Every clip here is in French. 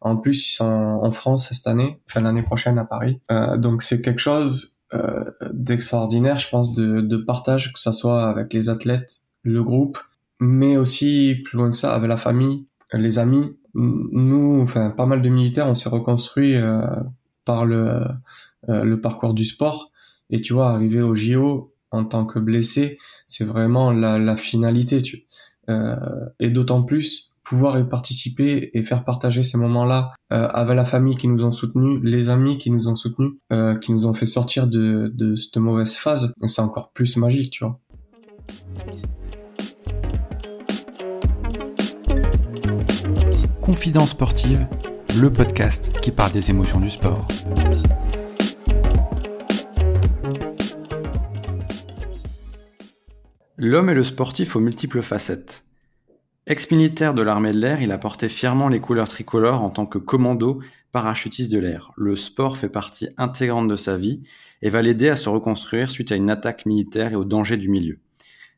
En plus, ils sont en France cette année, enfin l'année prochaine à Paris. Euh, donc c'est quelque chose euh, d'extraordinaire, je pense, de, de partage, que ça soit avec les athlètes, le groupe, mais aussi plus loin que ça, avec la famille, les amis. Nous, enfin pas mal de militaires, on s'est reconstruit euh, par le, euh, le parcours du sport. Et tu vois, arriver au JO en tant que blessé, c'est vraiment la, la finalité. Tu, euh, et d'autant plus pouvoir y participer et faire partager ces moments-là euh, avec la famille qui nous ont soutenus, les amis qui nous ont soutenus, euh, qui nous ont fait sortir de, de cette mauvaise phase, c'est encore plus magique, tu vois. Confidence sportive, le podcast qui parle des émotions du sport. L'homme est le sportif aux multiples facettes. Ex-militaire de l'armée de l'air, il a porté fièrement les couleurs tricolores en tant que commando parachutiste de l'air. Le sport fait partie intégrante de sa vie et va l'aider à se reconstruire suite à une attaque militaire et aux dangers du milieu.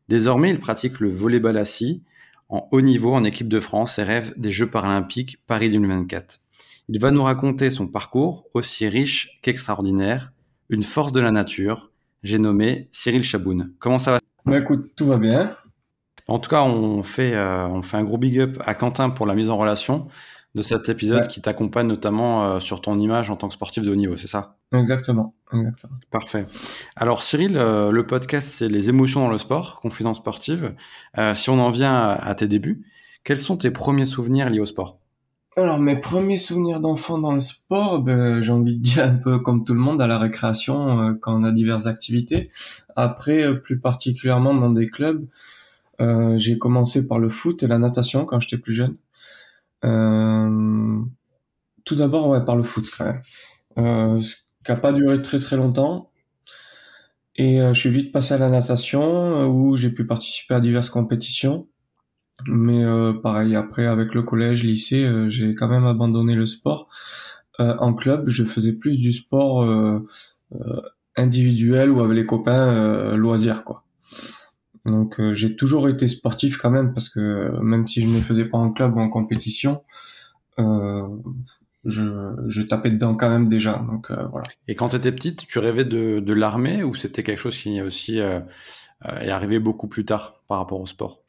Désormais, il pratique le volleyball assis en haut niveau en équipe de France et rêve des Jeux paralympiques Paris 2024. Il va nous raconter son parcours, aussi riche qu'extraordinaire, une force de la nature. J'ai nommé Cyril Chaboun. Comment ça va? Bah écoute, tout va bien. En tout cas, on fait, euh, on fait un gros big up à Quentin pour la mise en relation de cet épisode Ouais. qui t'accompagne notamment euh, sur ton image en tant que sportif de haut niveau, c'est ça? Exactement, exactement. Parfait. Alors Cyril, euh, le podcast c'est les émotions dans le sport, confidence sportive. Si on en vient à, à tes débuts, quels sont tes premiers souvenirs liés au sport? Alors mes premiers souvenirs d'enfant dans le sport, ben, j'ai envie de dire un peu comme tout le monde à la récréation quand on a diverses activités. Après, plus particulièrement dans des clubs, euh, j'ai commencé par le foot et la natation quand j'étais plus jeune. Euh, tout d'abord, ouais, par le foot quand même, euh, ce qui a pas duré très très longtemps. Et je suis vite passé à la natation où j'ai pu participer à diverses compétitions. Mais pareil, après avec le collège, lycée, j'ai quand même abandonné le sport. En club, je faisais plus du sport individuel ou avec les copains loisirs quoi. Donc euh, j'ai toujours été sportif quand même parce que même si je ne faisais pas en club ou en compétition, euh, je, je tapais dedans quand même déjà. Donc euh, voilà. Et quand tu étais petite, tu rêvais de, de l'armée ou c'était quelque chose qui aussi euh, euh, est arrivé beaucoup plus tard par rapport au sport?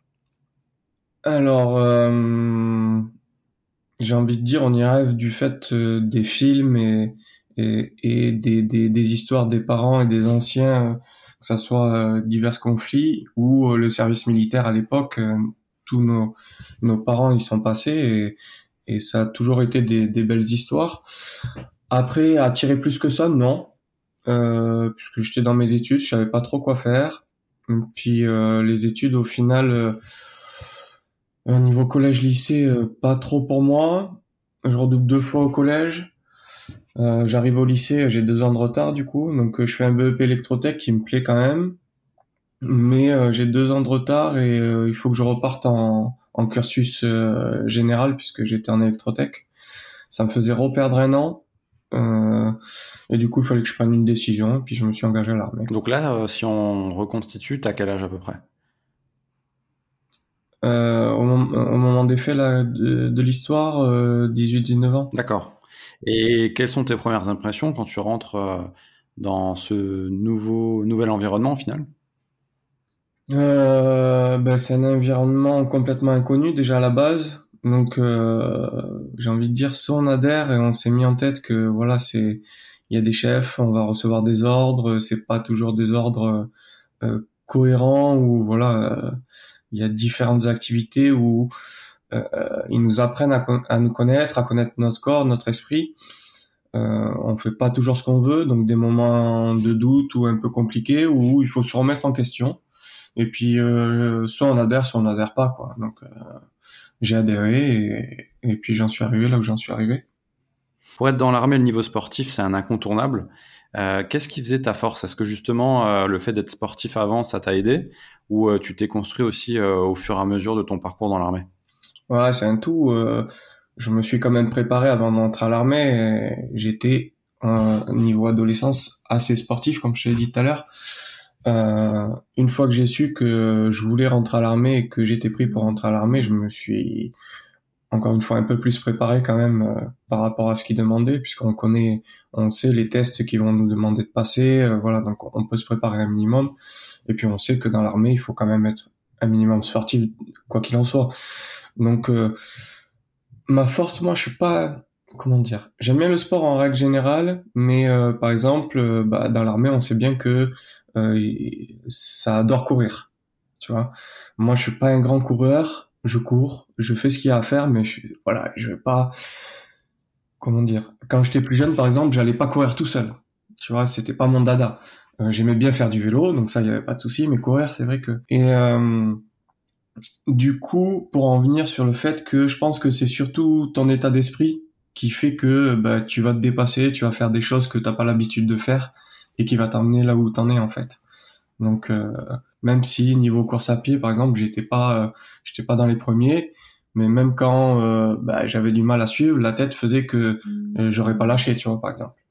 Alors, euh, j'ai envie de dire, on y rêve du fait des films et, et, et des, des, des histoires des parents et des anciens, que ça soit euh, divers conflits ou euh, le service militaire à l'époque. euh, tous nos, nos parents y sont passés et, et ça a toujours été des, des belles histoires. Après, attirer plus que ça, non. Euh, puisque j'étais dans mes études, je savais pas trop quoi faire. Puis euh, les études, au final, euh, au niveau collège-lycée, pas trop pour moi. Je redouble deux fois au collège. Euh, J'arrive au lycée, j'ai deux ans de retard du coup, donc euh, je fais un BEP électrotech qui me plaît quand même, mais euh, j'ai deux ans de retard et euh, il faut que je reparte en, en cursus euh, général puisque j'étais en électrotech. Ça me faisait reperdre un an. Euh, et du coup, il fallait que je prenne une décision, et puis je me suis engagé à l'armée. Donc là, euh, si on reconstitue, t'as quel âge à peu près? Euh, au, mom- au moment des faits là, de, de l'histoire, euh, 18-19 ans. D'accord. Et quelles sont tes premières impressions quand tu rentres euh, dans ce nouveau nouvel environnement au final? Euh, ben, c'est un environnement complètement inconnu déjà à la base. Donc euh, j'ai envie de dire soit on adhère et on s'est mis en tête que voilà c'est il y a des chefs, on va recevoir des ordres, c'est pas toujours des ordres cohérents ou voilà il y a différentes activités où ils nous apprennent à, nous connaître, à connaître notre corps, notre esprit. Euh, on fait pas toujours ce qu'on veut, donc des moments de doute ou un peu compliqués où il faut se remettre en question. Et puis, euh, soit on adhère, soit on n'adhère pas, quoi. Donc, euh, j'ai adhéré et, puis j'en suis arrivé là où j'en suis arrivé. Pour être dans l'armée, le niveau sportif, c'est un incontournable. Euh, Qu'est-ce qui faisait ta force? Est-ce que justement euh, le fait d'être sportif avant, ça t'a aidé? Ou euh, tu t'es construit aussi euh, au fur et à mesure de ton parcours dans l'armée? Ouais, c'est un tout. euh, je me suis quand même préparé avant d'entrer à l'armée. J'étais, euh, niveau adolescence, assez sportif, comme je t'ai dit tout à l'heure. Euh, une fois que j'ai su que je voulais rentrer à l'armée et que j'étais pris pour rentrer à l'armée, je me suis encore une fois un peu plus préparé quand même par rapport à ce qu'ils demandaient, puisqu'on connaît, on sait les tests qu'ils vont nous demander de passer, voilà, donc on peut se préparer un minimum. Et puis on sait que dans l'armée, il faut quand même être un minimum sportif, quoi qu'il en soit. Donc ma force, moi, je suis pas comment dire J'aime bien le sport en règle générale, mais euh, par exemple, euh, bah, dans l'armée, on sait bien que euh, ça adore courir. Tu vois, moi, je suis pas un grand coureur. Je cours, je fais ce qu'il y a à faire, mais je, voilà, je vais pas. Comment dire Quand j'étais plus jeune, par exemple, j'allais pas courir tout seul. Tu vois, c'était pas mon dada. J'aimais bien faire du vélo, donc ça, il y avait pas de souci, mais courir, c'est vrai que. Et du coup, pour en venir sur le fait que je pense que c'est surtout ton état d'esprit qui fait que bah, tu vas te dépasser, tu vas faire des choses que t'as pas l'habitude de faire et qui va t'emmener là où t'en es en fait. Donc euh, même si niveau course à pied par exemple, j'étais pas euh, j'étais pas dans les premiers, mais même quand euh, bah, j'avais du mal à suivre, la tête faisait que j'aurais pas lâché, tu vois par exemple.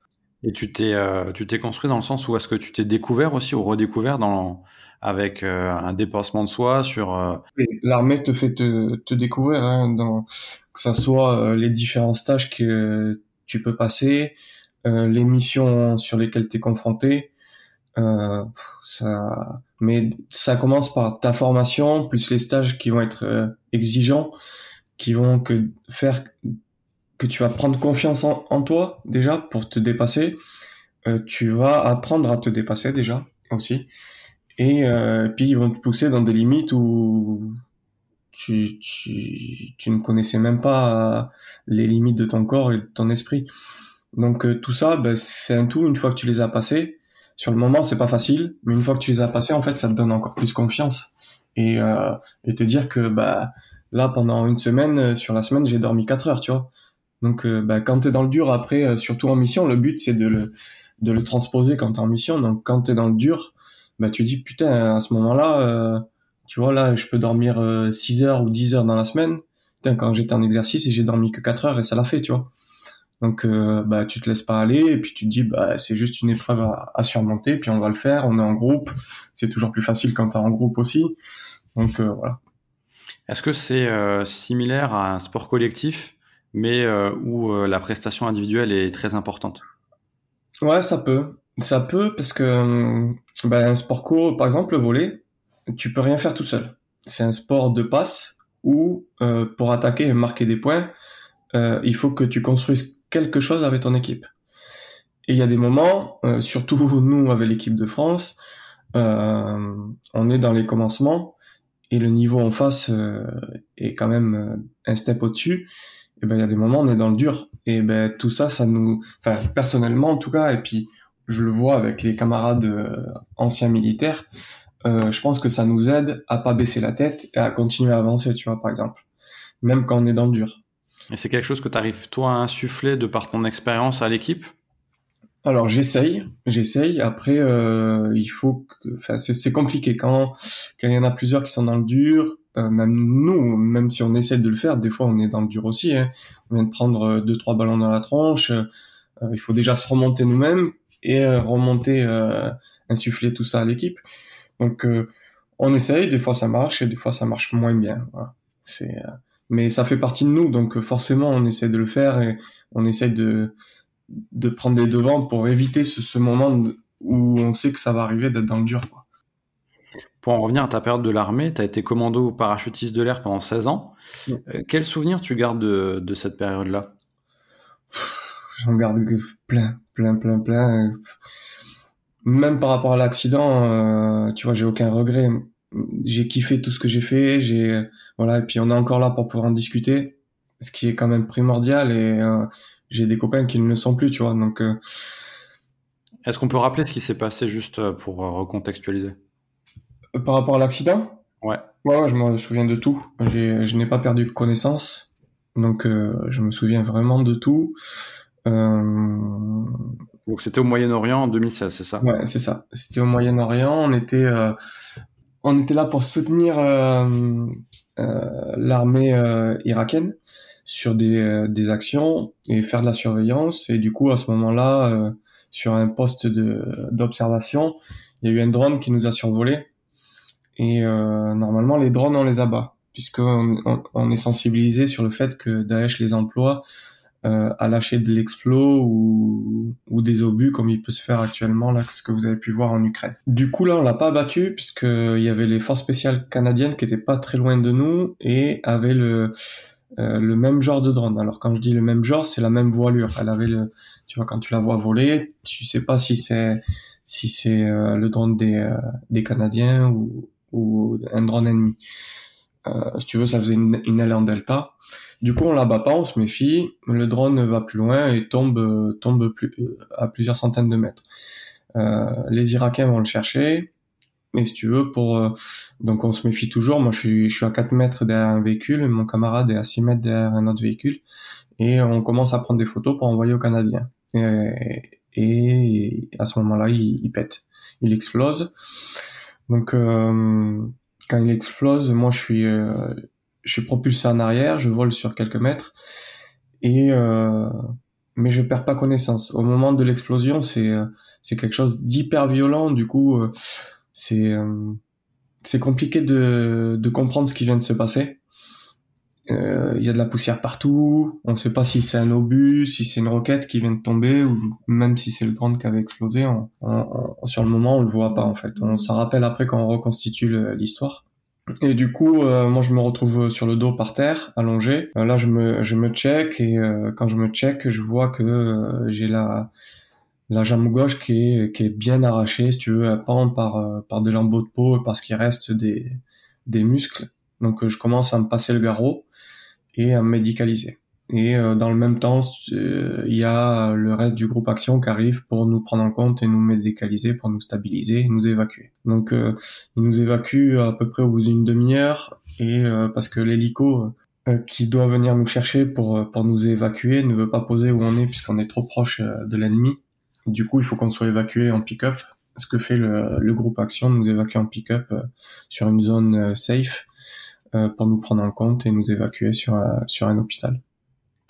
Et tu t'es tu t'es construit dans le sens où est-ce que tu t'es découvert aussi ou redécouvert dans avec un dépassement de soi sur l'armée te fait te, te découvrir hein, dans que ça soit euh, les différents stages que tu peux passer, euh, les missions sur lesquelles tu es confronté. Euh, ça, mais ça commence par ta formation plus les stages qui vont être euh, exigeants, qui vont que faire que tu vas prendre confiance en, toi déjà pour te dépasser. Euh, tu vas apprendre à te dépasser déjà aussi. Et puis ils vont te pousser dans des limites où tu, ne connaissais même pas euh, les limites de ton corps et de ton esprit. Donc euh, tout ça, ben, c'est un tout. Une fois que tu les as passés, sur le moment c'est pas facile, mais une fois que tu les as passés, en fait, ça te donne encore plus confiance et, euh, te dire que bah là pendant une semaine, euh, sur la semaine, j'ai dormi 4 heures, tu vois. Donc euh, bah, quand t'es dans le dur, après, surtout en mission, le but c'est de le de le transposer quand t'es en mission. Donc quand t'es dans le dur, bah tu dis putain à ce moment-là tu vois, là, je peux dormir 6 euh, heures ou 10 heures dans la semaine. quand j'étais en exercice, et j'ai dormi que 4 heures et ça l'a fait, tu vois. Donc, euh, bah, tu te laisses pas aller et puis tu te dis, bah, c'est juste une épreuve à, surmonter, puis on va le faire. On est en groupe. C'est toujours plus facile quand tu es en groupe aussi. Donc, euh, voilà. Est-ce que c'est similaire à un sport collectif, mais où la prestation individuelle est très importante Ouais, ça peut. Ça peut parce que bah, un sport co, par exemple, le volet, tu peux rien faire tout seul. C'est un sport de passe où euh, pour attaquer et marquer des points, euh, il faut que tu construises quelque chose avec ton équipe. Et il y a des moments, euh, surtout nous avec l'équipe de France, on est dans les commencements et le niveau en face est quand même un step au-dessus. Et ben il y a des moments on est dans le dur. Et ben tout ça, ça nous, enfin personnellement en tout cas, et puis je le vois avec les camarades anciens militaires, euh, je pense que ça nous aide à pas baisser la tête et à continuer à avancer, tu vois, par exemple, même quand on est dans le dur. Et c'est quelque chose que tu arrives toi à insuffler de par ton expérience à l'équipe? Alors j'essaye, j'essaye. Après, euh, il faut, que, enfin c'est compliqué quand quand il y en a plusieurs qui sont dans le dur. Euh, même nous, même si on essaie de le faire, des fois on est dans le dur aussi. Hein. On vient de prendre euh, deux trois ballons dans la tronche. Euh, il faut déjà se remonter nous-mêmes et remonter, insuffler tout ça à l'équipe. Donc, euh, on essaye, des fois ça marche et des fois ça marche moins bien. C'est, euh, mais ça fait partie de nous, donc euh, forcément on essaie de le faire et on essaie de, de prendre les devants pour éviter ce, moment où on sait que ça va arriver d'être dans le dur. Pour en revenir à ta période de l'armée, tu as été commando parachutiste de l'air pendant 16 ans. quel souvenir tu gardes de, de cette période-là? J'en garde plein, plein, plein, plein même par rapport à l'accident, euh, tu vois, j'ai aucun regret. J'ai kiffé tout ce que j'ai fait, j'ai voilà, et puis on est encore là pour pouvoir en discuter, ce qui est quand même primordial. Et euh, j'ai des copains qui ne le sont plus, tu vois. Donc, euh, est-ce qu'on peut rappeler ce qui s'est passé juste pour recontextualiser? Par rapport à l'accident? Ouais. Ouais, ouais, je me souviens de tout. Je n'ai pas perdu connaissance, donc je me souviens vraiment de tout. Euh, donc c'était au Moyen-Orient en 2016, c'est ça? Ouais, c'est ça. C'était au Moyen-Orient. On était, euh, on était là pour soutenir euh, euh, l'armée euh, irakienne sur des, euh, des actions et faire de la surveillance. Et du coup, à ce moment-là, sur un poste de d'observation, il y a eu un drone qui nous a survolé. Et normalement, les drones, on les abat. puisqu'on on, est sensibilisé sur le fait que Daesh les emploie euh, à lâcher de l'explos ou, ou des obus comme il peut se faire actuellement là, ce que vous avez pu voir en Ukraine. Du coup là, on l'a pas battu puisqu'il y avait les forces spéciales canadiennes qui étaient pas très loin de nous et avaient le euh, le même genre de drone. Alors quand je dis le même genre, c'est la même voilure. Elle avait le, tu vois, quand tu la vois voler, tu sais pas si c'est si c'est euh, le drone des euh, des Canadiens ou ou un drone ennemi. Euh, si tu veux, ça faisait une, aile en delta. Du coup, on la bat pas, on se méfie. Le drone va plus loin et tombe tombe plus, à plusieurs centaines de mètres. Euh, les Irakiens vont le chercher. Mais si tu veux, pour euh, donc on se méfie toujours. Moi, je suis, je suis à 4 mètres derrière un véhicule, mon camarade est à 6 mètres derrière un autre véhicule, et on commence à prendre des photos pour envoyer aux Canadiens. Et, et à ce moment-là, il, pète, il explose. Donc euh, quand il explose, moi je suis euh, je suis propulsé en arrière, je vole sur quelques mètres et euh, mais je perds pas connaissance. Au moment de l'explosion, c'est c'est quelque chose d'hyper violent. Du coup, c'est c'est compliqué de de comprendre ce qui vient de se passer. Il y a de la poussière partout. On ne sait pas si c'est un obus, si c'est une roquette qui vient de tomber, ou même si c'est le drone qui avait explosé. sur le moment, on le voit pas en fait. On s'en rappelle après quand on reconstitue l'histoire. Et du coup, euh, moi, je me retrouve sur le dos par terre, allongé. Euh, là, je me, je me check et euh, quand je me check, je vois que j'ai la, jambe gauche qui est, qui est bien arrachée, si tu veux, elle pend par, par des lambeaux de peau parce qu'il reste des, des muscles. Donc, je commence à me passer le garrot et à me médicaliser. Et euh, dans le même temps, euh, il y a le reste du groupe Action qui arrive pour nous prendre en compte et nous médicaliser, pour nous stabiliser et nous évacuer. Donc, euh, ils nous évacuent à peu près au bout d'une demi-heure et parce que l'hélico qui doit venir nous chercher pour pour nous évacuer ne veut pas poser où on est puisqu'on est trop proche de l'ennemi. Du coup, il faut qu'on soit évacué en pick-up. Ce que fait le, le groupe Action, nous évacuer en pick-up sur une zone safe pour nous prendre en compte et nous évacuer sur sur un hôpital.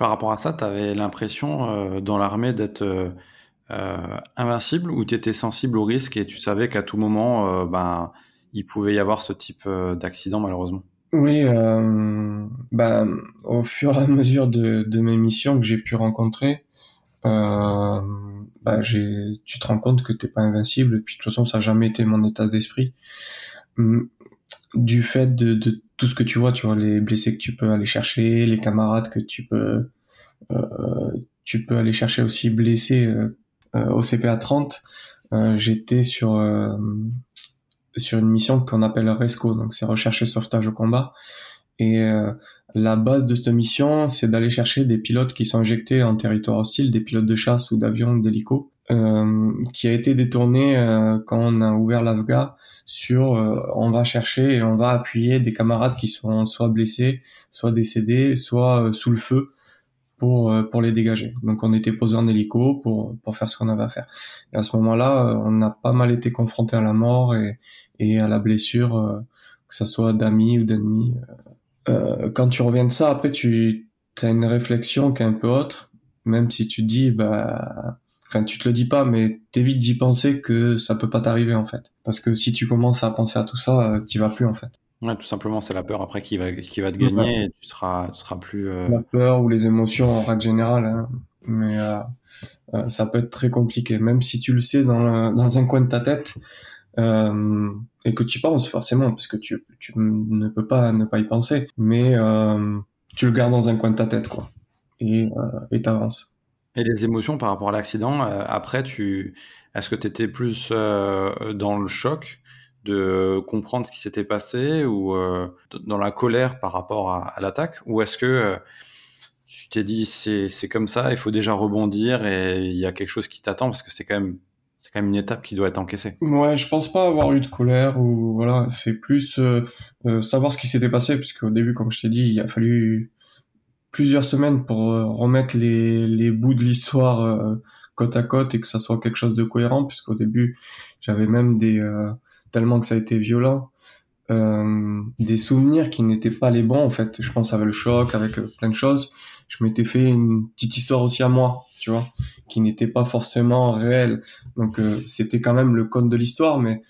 Par rapport à ça, tu avais l'impression euh, dans l'armée d'être euh, euh, invincible ou tu étais sensible au risque et tu savais qu'à tout moment, ben, il pouvait y avoir ce type d'accident malheureusement? Oui, ben, au fur et à mesure de, de mes missions que j'ai pu rencontrer, ben, tu te rends compte que tu n'es pas invincible et puis de toute façon ça n'a jamais été mon état d'esprit hum, du fait de, de, tout ce que tu vois, tu vois les blessés que tu peux aller chercher, les camarades que tu peux euh, tu peux aller chercher aussi blessés euh, euh, au CPA 30. J'étais sur sur une mission qu'on appelle RESCO, donc c'est recherche et sauvetage au combat. Et la base de cette mission, c'est d'aller chercher des pilotes qui sont injectés en territoire hostile, des pilotes de chasse ou d'avion ou d'hélico, euh, qui a été détourné euh, quand on a ouvert l'AFGA sur euh, on va chercher et on va appuyer des camarades qui sont soit blessés, soit décédés, soit sous le feu pour pour les dégager. Donc on était posé en hélico pour pour faire ce qu'on avait à faire. Et à ce moment-là, on a pas mal été confronté à la mort et et à la blessure, que ça soit d'amis ou d'ennemis. quand tu reviens de ça, après tu as une réflexion qui est un peu autre, même si tu dis bah enfin tu te le dis pas mais t'évites d'y penser que ça peut pas t'arriver en fait. Parce que si tu commences à penser à tout ça tu vas plus en fait. Ouais tout simplement c'est la peur après qui va qui va te gagner et tu seras tu seras plus euh, la peur ou les émotions en règle générale hein. mais euh, euh, ça peut être très compliqué. Même si tu le sais dans dans un coin de ta tête euh, et que tu penses forcément parce que tu tu ne peux pas ne pas y penser. Mais tu le gardes dans un coin de ta tête quoi. Et et t'avances et les émotions par rapport à l'accident, euh, après, tu, est-ce que tu étais plus euh, dans le choc de comprendre ce qui s'était passé ou euh, dans la colère par rapport à, l'attaque? Ou est-ce que tu t'es dit c'est, c'est comme ça, il faut déjà rebondir et il y a quelque chose qui t'attend parce que c'est quand même c'est quand même une étape qui doit être encaissée? Ouais, je pense pas avoir eu de colère ou voilà, c'est plus savoir ce qui s'était passé puisqu'au début, comme je t'ai dit, il a fallu plusieurs semaines pour euh, remettre les, les bouts de l'histoire euh, côte à côte et que ça soit quelque chose de cohérent, puisqu'au début, j'avais même des... Euh, tellement que ça a été violent, des souvenirs qui n'étaient pas les bons, en fait. Je pense avec le choc, avec plein de choses. Je m'étais fait une petite histoire aussi à moi, tu vois, qui n'était pas forcément réelle. Donc, c'était quand même le code de l'histoire, mais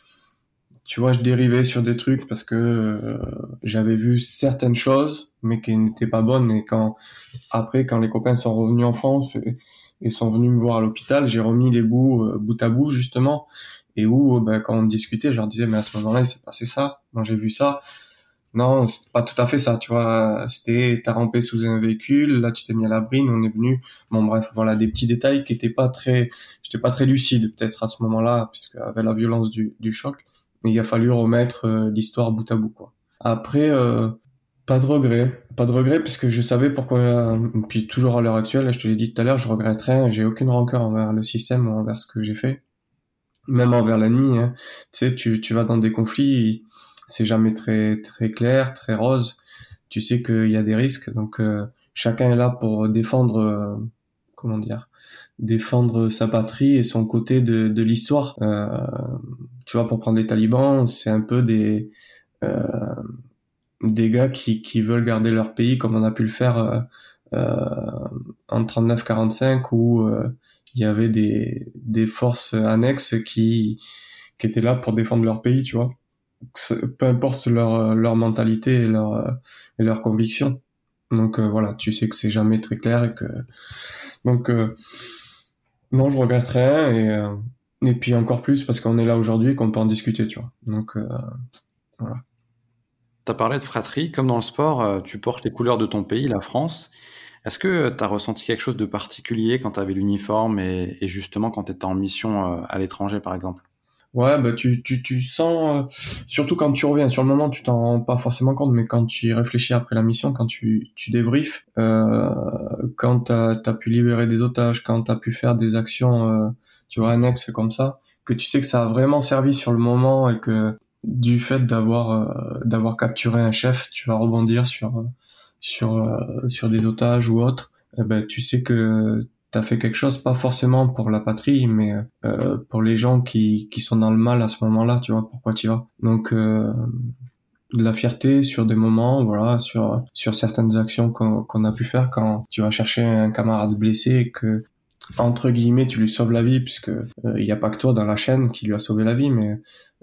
tu vois, je dérivais sur des trucs parce que euh, j'avais vu certaines choses, mais qui n'étaient pas bonnes. Et quand après, quand les copains sont revenus en France et, sont venus me voir à l'hôpital, j'ai remis les bouts euh, bout à bout justement, et où ben, quand on discutait, je leur disais mais à ce moment-là, il s'est passé ça, moi j'ai vu ça. Non, c'est pas tout à fait ça, tu vois. C'était, t'as rampé sous un véhicule, là tu t'es mis à l'abri, on est venu. Bon bref, voilà des petits détails qui étaient pas très, j'étais pas très lucide peut-être à ce moment-là, puisque avec la violence du, du choc, il a fallu remettre euh, l'histoire bout à bout quoi. Après, euh, pas de regret, pas de regret puisque je savais pourquoi. Euh, puis toujours à l'heure actuelle, je te l'ai dit tout à l'heure, je regrette rien, j'ai aucune rancœur envers le système envers ce que j'ai fait, même envers la nuit. Hein. Tu sais, tu, tu vas dans des conflits c'est jamais très très clair, très rose. Tu sais qu'il y a des risques, donc chacun est là pour défendre, comment dire, défendre sa patrie et son côté de, de l'histoire. Euh, tu vois, pour prendre les talibans, c'est un peu des des gars qui, qui veulent garder leur pays comme on a pu le faire en 39-45 où il y avait des, des forces annexes qui, qui étaient là pour défendre leur pays, tu vois peu importe leur, leur mentalité et leur, et leur conviction. Donc euh, voilà, tu sais que c'est jamais très clair et que donc euh, non, je regrette rien et euh, et puis encore plus parce qu'on est là aujourd'hui qu'on peut en discuter, tu vois. Donc voilà. Tu parlé de fratrie, comme dans le sport, tu portes les couleurs de ton pays, la France. Est-ce que tu as ressenti quelque chose de particulier quand tu avais l'uniforme et, et, justement quand tu étais en mission à l'étranger, par exemple? Ouais, bah tu, tu, tu sens, euh, surtout quand tu reviens, sur le moment tu t'en rends pas forcément compte, mais quand tu y réfléchis après la mission, quand tu, tu débriefes, euh, quand t'as as pu libérer des otages, quand t'as pu faire des actions, euh, tu vois, annexes comme ça, que tu sais que ça a vraiment servi sur le moment et que du fait d'avoir euh, d'avoir capturé un chef, tu vas rebondir sur sur euh, sur des otages ou autres, eh ben tu sais que t'as fait quelque chose, pas forcément pour la patrie, mais euh, pour les gens qui, qui sont dans le mal à ce moment-là, tu vois, pourquoi tu vas. Donc, euh, de la fierté sur des moments, voilà, sur, sur certaines actions qu'on a pu faire quand tu vas chercher un camarade blessé et que, entre guillemets, tu lui sauves la vie, puisque euh, il n'y a pas que toi dans la chaîne qui lui a sauvé la vie, mais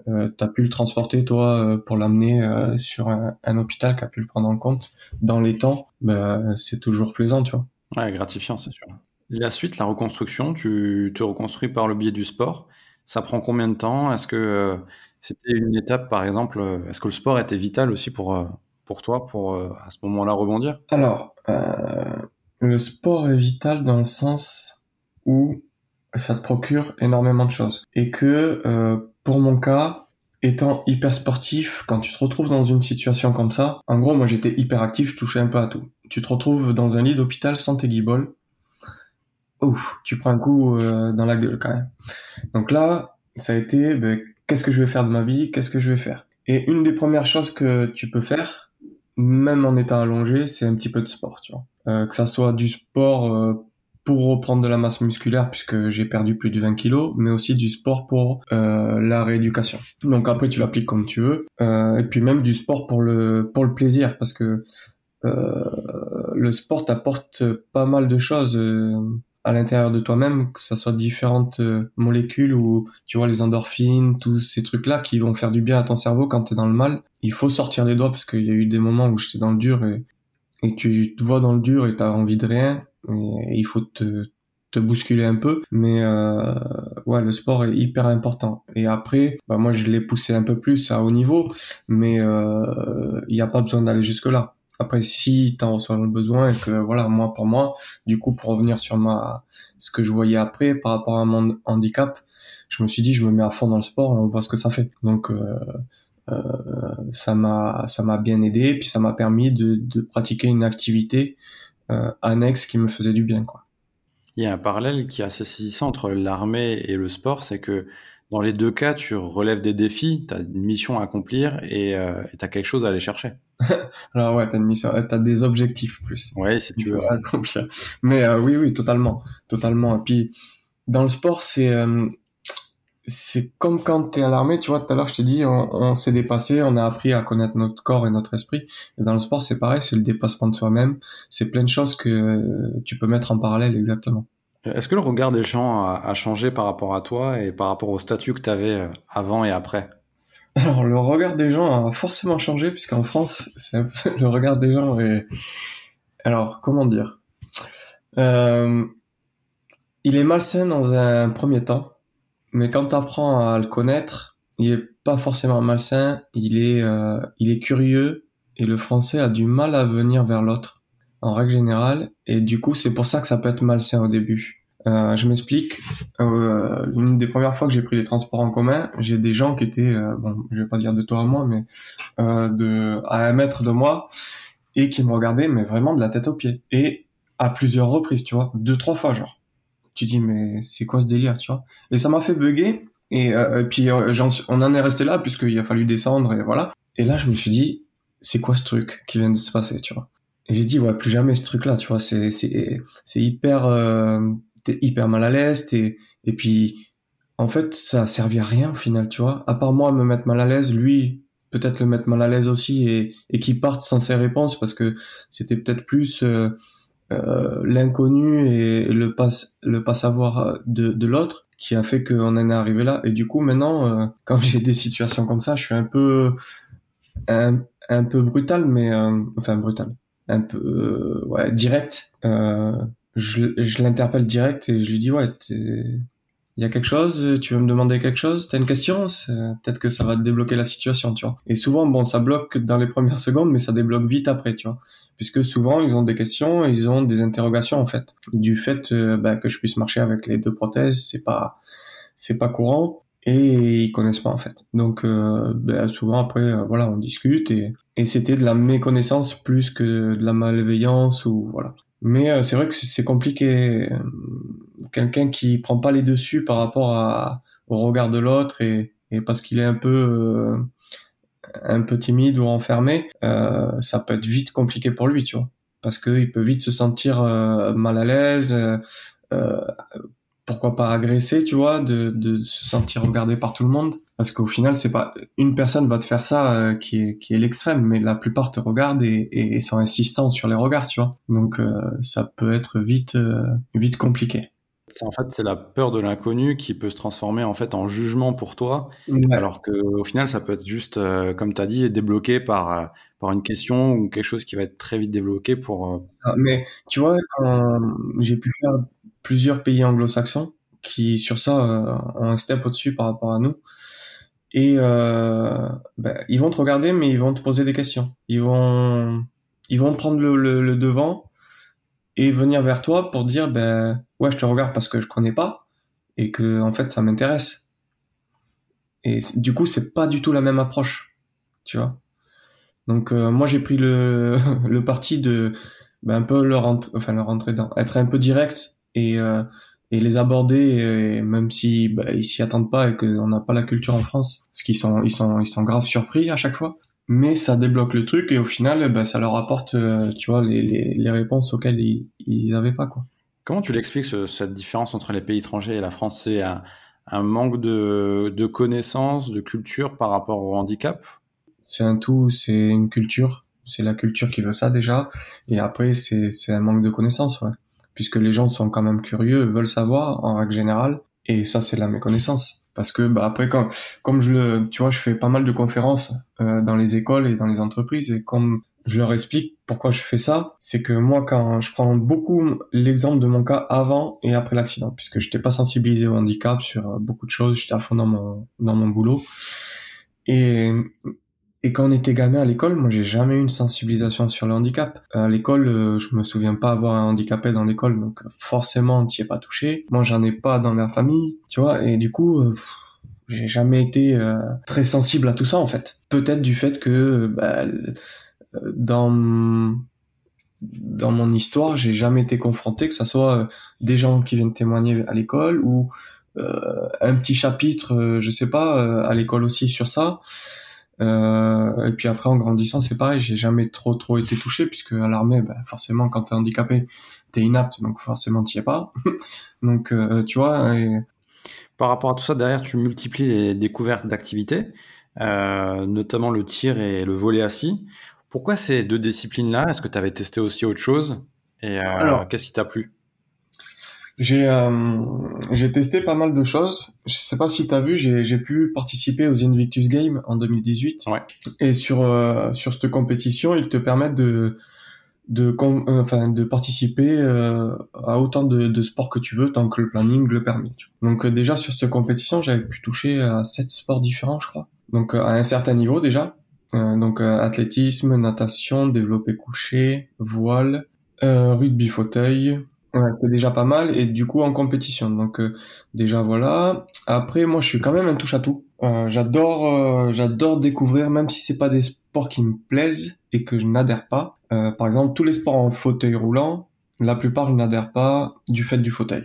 euh, tu as pu le transporter, toi, euh, pour l'amener euh, sur un, un, hôpital qui a pu le prendre en compte dans les temps, ben, c'est toujours plaisant, tu vois. Ouais, gratifiant, c'est sûr. La suite, la reconstruction, tu te reconstruis par le biais du sport. Ça prend combien de temps? Est-ce que euh, c'était une étape, par exemple euh, Est-ce que le sport était vital aussi pour, euh, pour toi, pour à ce moment-là rebondir? Alors, le sport est vital dans le sens où ça te procure énormément de choses. Et que, pour mon cas, étant hyper sportif, quand tu te retrouves dans une situation comme ça, en gros, moi j'étais hyper actif, je touchais un peu à tout. Tu te retrouves dans un lit d'hôpital sans tes guibolles, ouf, tu prends un coup euh, dans la gueule quand même. Donc là, ça a été, ben, qu'est-ce que je vais faire de ma vie, qu'est-ce que je vais faire? Et une des premières choses que tu peux faire, même en étant allongé, c'est un petit peu de sport, tu vois. Euh, que ça soit du sport euh, pour reprendre de la masse musculaire puisque j'ai perdu plus de 20 kilos, mais aussi du sport pour euh, la rééducation. Donc après tu l'appliques comme tu veux, euh, et puis même du sport pour le pour le plaisir parce que euh, le sport t'apporte pas mal de choses à l'intérieur de toi-même, que ça soit différentes euh, molécules ou tu vois les endorphines, tous ces trucs-là qui vont faire du bien à ton cerveau quand tu es dans le mal. Il faut sortir les doigts parce qu'il y a eu des moments où j'étais dans le dur et, tu te vois dans le dur et tu as envie de rien et, il faut te, te bousculer un peu. Mais euh, ouais, le sport est hyper important. Et après, bah moi je l'ai poussé un peu plus à haut niveau, mais euh, il n'y a pas besoin d'aller jusque-là. Après, si tu en ressens le besoin et que voilà, moi pour moi, du coup, pour revenir sur ma ce que je voyais après par rapport à mon handicap, je me suis dit, je me mets à fond dans le sport on voit ce que ça fait. Donc euh, euh, ça m'a ça m'a bien aidé, puis ça m'a permis de, de pratiquer une activité euh, annexe qui me faisait du bien, quoi. Il y a un parallèle qui est assez saisissant entre l'armée et le sport, c'est que dans les deux cas, tu relèves des défis, tu as une mission à accomplir et euh, tu as quelque chose à aller chercher. Alors ouais, t'as une mission, t'as des objectifs plus. Ouais, si tu veux. Mais euh, oui, oui, totalement, totalement. Et puis dans le sport, c'est euh, c'est comme quand t'es à l'armée, tu vois. Tout à l'heure, je t'ai dit, on, on s'est dépassé, on a appris à connaître notre corps et notre esprit. Et dans le sport, c'est pareil, c'est le dépassement de soi-même. C'est plein de choses que tu peux mettre en parallèle, exactement. Est-ce que le regard des gens a, a, changé par rapport à toi et par rapport au statut que tu avais euh, avant et après? Alors, le regard des gens a forcément changé, puisqu'en France, le regard des gens est... Alors, comment dire? Euh, Il est malsain dans un premier temps, mais quand tu apprends à le connaître, il est pas forcément malsain, il est, euh, il est curieux, et le français a du mal à venir vers l'autre, en règle générale, et du coup, c'est pour ça que ça peut être malsain au début. Euh, je m'explique. Euh, une des premières fois que j'ai pris les transports en commun, j'ai des gens qui étaient, euh, bon, je vais pas dire de toi à moi, mais euh, de à un mètre de moi et qui me regardaient, mais vraiment de la tête aux pieds. Et à plusieurs reprises, tu vois, deux trois fois, genre. Tu dis mais c'est quoi ce délire, tu vois? Et ça m'a fait bugger. Et, et puis on en est resté là puisqu'il a fallu descendre et voilà. Et là, je me suis dit, c'est quoi ce truc qui vient de se passer, tu vois? Et j'ai dit ouais, plus jamais ce truc-là, tu vois. C'est c'est hyper t'es hyper mal à l'aise, t'es, et puis, en fait, ça a servi à rien au final, tu vois. À part moi me mettre mal à l'aise, lui, peut-être le mettre mal à l'aise aussi et, et qu'il parte sans ses réponses parce que c'était peut-être plus euh, euh, l'inconnu et le pas, le pas savoir de, de l'autre qui a fait qu'on en est arrivé là. Et du coup, maintenant, euh, quand j'ai des situations comme ça, je suis un peu, un, un peu brutal, mais, enfin, brutal, un peu, direct. Je, je l'interpelle direct et je lui dis ouais, il y a quelque chose, tu veux me demander quelque chose, t'as une question, peut-être que ça va débloquer la situation, tu vois. Et souvent, bon, ça bloque dans les premières secondes, mais ça débloque vite après, tu vois. Puisque souvent, ils ont des questions, ils ont des interrogations en fait. Du fait euh, bah, que je puisse marcher avec les deux prothèses, c'est pas, c'est pas courant et ils connaissent pas en fait. Donc bah, souvent après, euh, voilà, on discute et, et c'était de la méconnaissance plus que de la malveillance ou voilà. Mais euh, c'est vrai que c'est compliqué. Euh, quelqu'un qui prend pas les dessus par rapport à, au regard de l'autre et, et, parce qu'il est un peu euh, un peu timide ou enfermé, ça peut être vite compliqué pour lui, tu vois. Parce qu'il peut vite se sentir mal à l'aise, pourquoi pas agresser, tu vois, de, de se sentir regardé par tout le monde. Parce qu'au final, c'est pas une personne va te faire ça euh, qui est qui est l'extrême, mais la plupart te regardent et, et, sont insistants sur les regards, tu vois. Donc euh, ça peut être vite euh, vite compliqué. En fait, c'est la peur de l'inconnu qui peut se transformer en fait en jugement pour toi, alors que au final, ça peut être juste, comme tu as dit, débloqué par par une question ou quelque chose qui va être très vite débloqué pour. Ah, mais tu vois, quand j'ai pu faire plusieurs pays anglo-saxons qui, sur ça, ont un step au-dessus par rapport à nous. Et euh, ben, ils vont te regarder, mais ils vont te poser des questions. Ils vont, ils vont prendre le, le, devant et venir vers toi pour dire, ben ouais, je te regarde parce que je connais pas et que en fait ça m'intéresse. Et du coup, c'est pas du tout la même approche, tu vois. Donc euh, moi j'ai pris le, le parti de ben, un peu leur, enfin leur rentrer dans, être un peu direct et, euh, et les aborder, et même si bah, ils s'y attendent pas et qu'on n'a pas la culture en France, parce qu'ils sont ils sont ils sont grave surpris à chaque fois. Mais ça débloque le truc et au final, bah, ça leur apporte, euh, tu vois, les, les, les, réponses auxquelles ils ils avaient pas quoi. Comment tu l'expliques cette différence entre les pays étrangers et la France? C'est un, un, manque de, de connaissances, de culture par rapport au handicap? C'est un tout, c'est une culture, c'est la culture qui veut ça déjà, et après c'est un manque de connaissances, ouais puisque les gens sont quand même curieux, veulent savoir en règle générale, et ça c'est la méconnaissance. Parce que bah, après, quand, comme je le, tu vois, je fais pas mal de conférences euh, dans les écoles et dans les entreprises, et comme je leur explique pourquoi je fais ça, c'est que moi, quand je prends beaucoup l'exemple de mon cas avant et après l'accident, puisque je n'étais pas sensibilisé au handicap sur euh, beaucoup de choses, j'étais à fond dans mon dans mon boulot, et et quand on était gamin à l'école, moi j'ai jamais eu une sensibilisation sur le handicap. À l'école, euh, je me souviens pas avoir un handicapé dans l'école, donc forcément t'y es pas touché. Moi j'en ai pas dans la famille, tu vois, et du coup, euh, j'ai jamais été euh, très sensible à tout ça en fait. Peut-être du fait que bah, dans dans mon histoire, j'ai jamais été confronté que ça soit des gens qui viennent témoigner à l'école ou un petit chapitre, je sais pas, à l'école aussi sur ça. Euh, et puis après, en grandissant, c'est pareil, j'ai jamais trop trop été touché, puisque à l'armée, bah, forcément, quand t'es handicapé, t'es inapte, donc forcément t'y es pas. donc, euh, tu vois. Par rapport à tout ça, derrière, tu multiplies les découvertes d'activités, euh, notamment le tir et le volet assis. Pourquoi ces deux disciplines-là? Est-ce que tu avais testé aussi autre chose? Et qu'est-ce qui t'a plu? J'ai euh, j'ai testé pas mal de choses. Je sais pas si t'as vu, j'ai pu participer aux Invictus Games en 2018. Ouais. Et sur euh, sur cette compétition, ils te permettent de de euh, enfin de participer euh, à autant de, de sports que tu veux tant que le planning le permet. tu. Donc euh, déjà sur cette compétition, j'avais pu toucher à sept sports différents, je crois. Donc euh, à un certain niveau déjà. Euh, donc euh, athlétisme, natation, développé couché, voile, euh, rugby fauteuil. C'est déjà pas mal et du coup en compétition. Donc euh, déjà voilà. Après moi je suis quand même un touche à tout. Euh, j'adore euh, j'adore découvrir même si c'est pas des sports qui me plaisent et que je n'adhère pas. Euh, par exemple tous les sports en fauteuil roulant, la plupart je n'adhère pas du fait du fauteuil.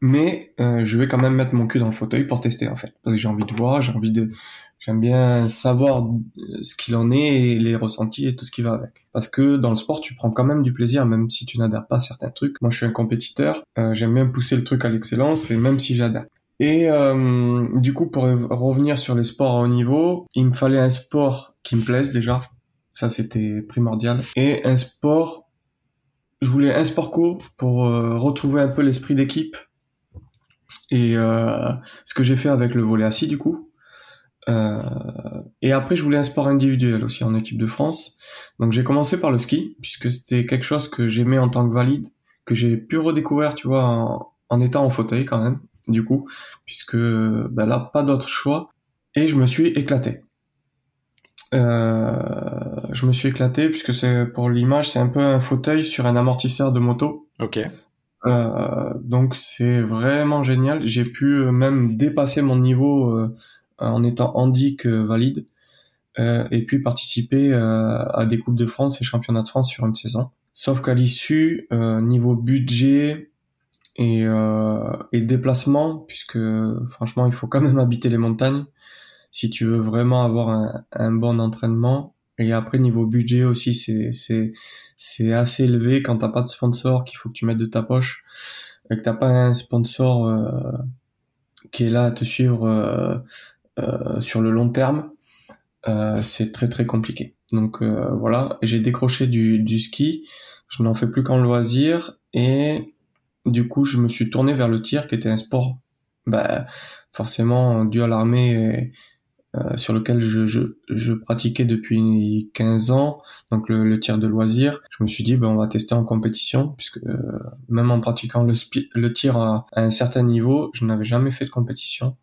Mais euh, je vais quand même mettre mon cul dans le fauteuil pour tester en fait parce que j'ai envie de voir, j'ai envie de j'aime bien savoir euh, ce qu'il en est et les ressentis et tout ce qui va avec. Parce que dans le sport, tu prends quand même du plaisir, même si tu n'adhères pas à certains trucs. Moi, je suis un compétiteur, euh, j'aime bien pousser le truc à l'excellence, et même si j'adhère. Et euh, du coup, pour revenir sur les sports à haut niveau, il me fallait un sport qui me plaise déjà. Ça, c'était primordial. Et un sport, je voulais un sport co pour euh, retrouver un peu l'esprit d'équipe. Et euh, ce que j'ai fait avec le volet assis, du coup. Euh, et après, je voulais un sport individuel aussi en équipe de France. Donc j'ai commencé par le ski, puisque c'était quelque chose que j'aimais en tant que valide, que j'ai pu redécouvrir, tu vois, en, étant en fauteuil quand même, du coup, puisque ben là, pas d'autre choix. Et je me suis éclaté. Euh, je me suis éclaté, puisque c'est pour l'image, c'est un peu un fauteuil sur un amortisseur de moto. Ok. Euh, donc c'est vraiment génial. J'ai pu euh, même dépasser mon niveau euh, en étant handic euh, valide et puis participer à des coupes de France et championnats de France sur une saison. Sauf qu'à l'issue, niveau budget et, déplacement, puisque franchement il faut quand même habiter les montagnes si tu veux vraiment avoir un bon entraînement. Et après niveau budget aussi, c'est assez élevé. Quand t'as pas de sponsor qu'il faut que tu mettes de ta poche et que t'as pas un sponsor euh, qui est là à te suivre euh, euh, sur le long terme, c'est très très compliqué. Donc voilà, j'ai décroché du, du ski, je n'en fais plus qu'en loisir. Et du coup je me suis tourné vers le tir qui était un sport bah, forcément dû à l'armée euh, sur lequel je, je, je, pratiquais depuis 15 ans, donc le, le, tir de loisir. Je me suis dit, ben, on va tester en compétition, puisque euh, même en pratiquant le, le tir à, à, un certain niveau, je n'avais jamais fait de compétition.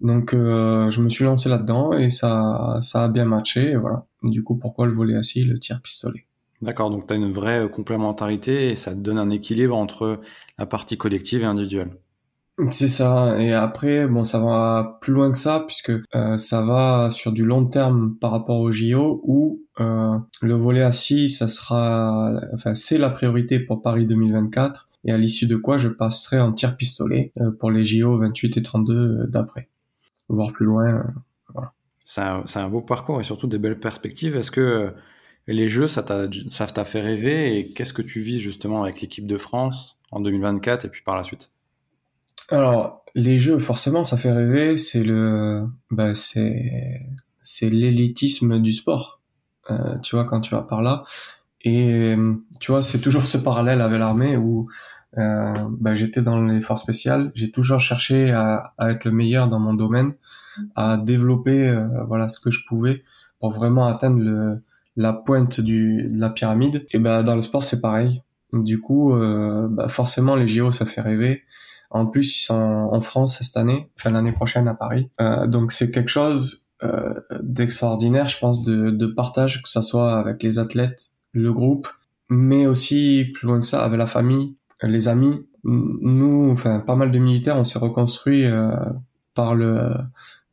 Donc euh, je me suis lancé là-dedans et ça, ça a bien matché. Et voilà. Du coup, pourquoi le volet assis, le tir pistolet? D'accord, donc tu as une vraie complémentarité et ça te donne un équilibre entre la partie collective et individuelle. C'est ça. Et après, bon, ça va plus loin que ça puisque euh, ça va sur du long terme par rapport au JO où euh, le volet assis, ça sera, enfin, c'est la priorité pour Paris 2024. Et à l'issue de quoi, je passerai en tir pistolet euh, pour les JO 28 et 32 d'après, voire plus loin. voilà. C'est un, un, beau parcours et surtout des belles perspectives. Est-ce que les Jeux, ça t'a fait rêver? Et qu'est-ce que tu vis justement avec l'équipe de France en 2024 et puis par la suite? Alors, les jeux, forcément, ça fait rêver. C'est le, bah, c'est, c'est l'élitisme du sport. Euh, tu vois, quand tu vas par là. Et tu vois, c'est toujours ce parallèle avec l'armée où euh, bah, j'étais dans les forces spéciales. J'ai toujours cherché à, être le meilleur dans mon domaine, à développer, euh, voilà, ce que je pouvais pour vraiment atteindre le, la pointe du, de la pyramide. Et ben, dans le sport, c'est pareil. Du coup, euh, bah, forcément, les JO, ça fait rêver. En plus, ils sont en France cette année, enfin l'année prochaine à Paris. Euh, donc c'est quelque chose euh, d'extraordinaire, je pense, de, de, partage, que ça soit avec les athlètes, le groupe, mais aussi plus loin que ça, avec la famille, les amis. Nous, enfin pas mal de militaires, on s'est reconstruit euh, par le,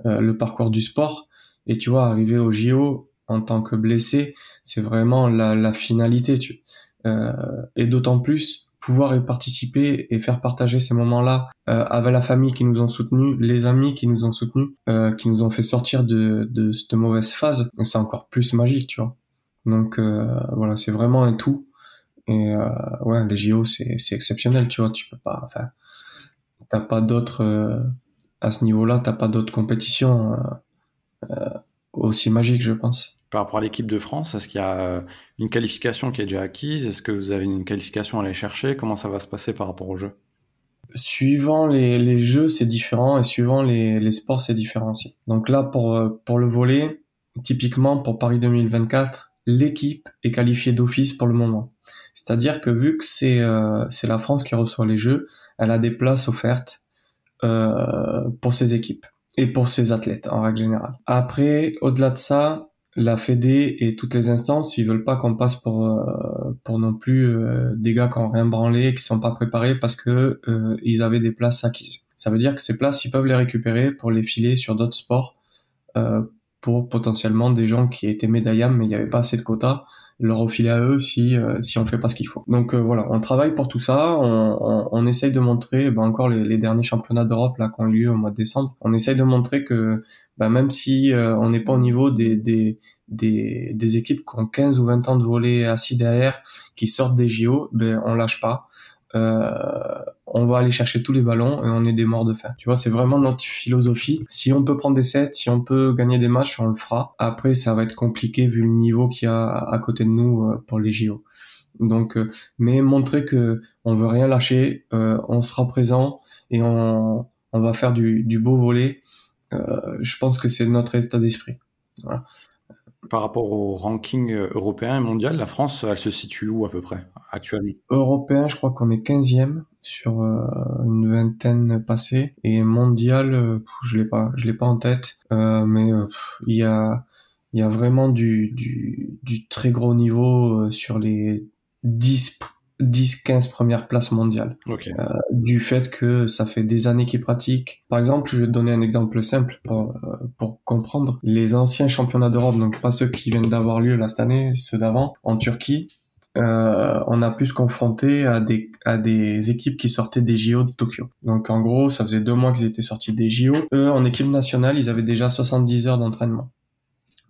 euh, le parcours du sport. Et tu vois, arriver au JO en tant que blessé, c'est vraiment la, la finalité. Tu, euh, et d'autant plus pouvoir y participer et faire partager ces moments-là euh, avec la famille qui nous ont soutenus, les amis qui nous ont soutenus, euh, qui nous ont fait sortir de, de cette mauvaise phase, c'est encore plus magique, tu vois. Donc euh, voilà, c'est vraiment un tout. Et euh, ouais, les JO, c'est exceptionnel, tu vois. Tu peux pas, enfin, t'as pas d'autres à ce niveau-là, t'as pas d'autres compétitions aussi magique, je pense. Par rapport à l'équipe de France, est-ce qu'il y a une qualification qui est déjà acquise? Est-ce que vous avez une qualification à aller chercher? Comment ça va se passer par rapport au jeu? Suivant les, les jeux, c'est différent et suivant les, les sports, c'est différent aussi. Donc là, pour, pour le volet, typiquement pour Paris 2024, l'équipe est qualifiée d'office pour le moment. C'est-à-dire que vu que c'est euh, la France qui reçoit les jeux, elle a des places offertes euh, pour ses équipes et pour ses athlètes en règle générale. Après, au-delà de ça, la Fédé et toutes les instances, ils veulent pas qu'on passe pour euh, pour non plus euh, des gars qui ont rien branlé, qui sont pas préparés parce que euh, ils avaient des places acquises. Ça veut dire que ces places, ils peuvent les récupérer pour les filer sur d'autres sports pour potentiellement des gens qui étaient médaillables mais il n'y avait pas assez de quotas leur refiler à eux si euh, si on fait pas ce qu'il faut. Donc euh, voilà, on travaille pour tout ça, on, on, on essaye de montrer, ben encore les, les, derniers championnats d'Europe là qui ont eu lieu au mois de décembre, on essaye de montrer que ben, même si euh, on n'est pas au niveau des, des des, des équipes qui ont 15 ou 20 ans de volet assis derrière, qui sortent des JO, ben on lâche pas. Euh, on va aller chercher tous les ballons et on est des morts de faim. Tu vois, c'est vraiment notre philosophie. Si on peut prendre des sets, si on peut gagner des matchs, on le fera. Après, ça va être compliqué vu le niveau qu'il y a à côté de nous euh, pour les JO. Donc, euh, mais montrer que on veut rien lâcher, on sera présent et on, on va faire du, du beau volet. je pense que c'est notre état d'esprit. Voilà par rapport au ranking euh, européen et mondial, la France, elle se situe où à peu près actuellement? Européen, je crois qu'on est 15e sur euh, une vingtaine passée. Et mondial, euh, je l'ai pas, l'ai pas en tête, mais il y a y a vraiment du, du, du très gros niveau sur les 10 10-15 premières places mondiales. Okay. Euh, du fait que ça fait des années qu'ils pratiquent. Par exemple, je vais te donner un exemple simple pour, euh, pour comprendre. Les anciens championnats d'Europe, donc pas ceux qui viennent d'avoir lieu là cette année, ceux d'avant, en Turquie, euh, on a pu se confronter à des, à des équipes qui sortaient des JO de Tokyo. Donc en gros, ça faisait deux mois qu'ils étaient sortis des JO. Eux, en équipe nationale, ils avaient déjà 70 heures d'entraînement.